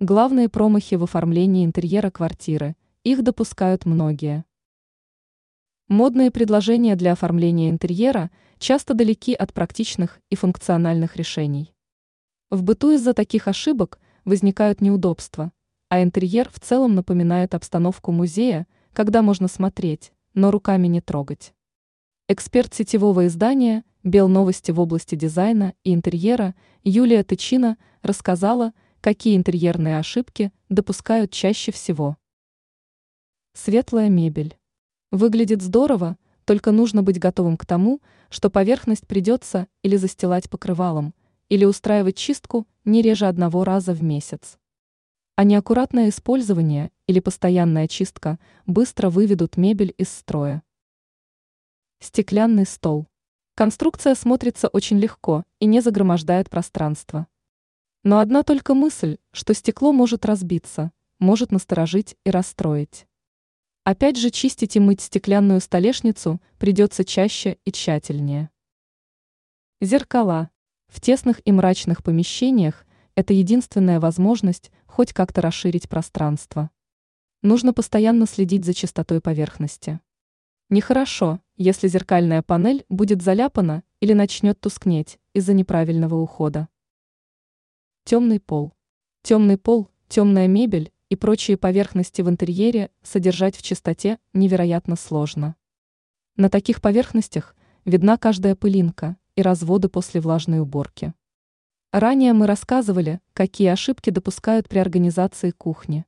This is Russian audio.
Главные промахи в оформлении интерьера квартиры, их допускают многие. Модные предложения для оформления интерьера часто далеки от практичных и функциональных решений. В быту из-за таких ошибок возникают неудобства, а интерьер в целом напоминает обстановку музея, когда можно смотреть, но руками не трогать. Эксперт сетевого издания «Белновости» в области дизайна и интерьера Юлия Тычина рассказала, какие интерьерные ошибки допускают чаще всего. Светлая мебель. Выглядит здорово, только нужно быть готовым к тому, что поверхность придется или застилать покрывалом, или устраивать чистку не реже одного раза в месяц. А неаккуратное использование или постоянная чистка быстро выведут мебель из строя. Стеклянный стол. Конструкция смотрится очень легко и не загромождает пространство. Но одна только мысль, что стекло может разбиться, может насторожить и расстроить. Опять же чистить и мыть стеклянную столешницу придется чаще и тщательнее. Зеркала. В тесных и мрачных помещениях это единственная возможность хоть как-то расширить пространство. Нужно постоянно следить за чистотой поверхности. Нехорошо, если зеркальная панель будет заляпана или начнет тускнеть из-за неправильного ухода. Темный пол. Темный пол, темная мебель и прочие поверхности в интерьере содержать в чистоте невероятно сложно. На таких поверхностях видна каждая пылинка и разводы после влажной уборки. Ранее мы рассказывали, какие ошибки допускают при организации кухни.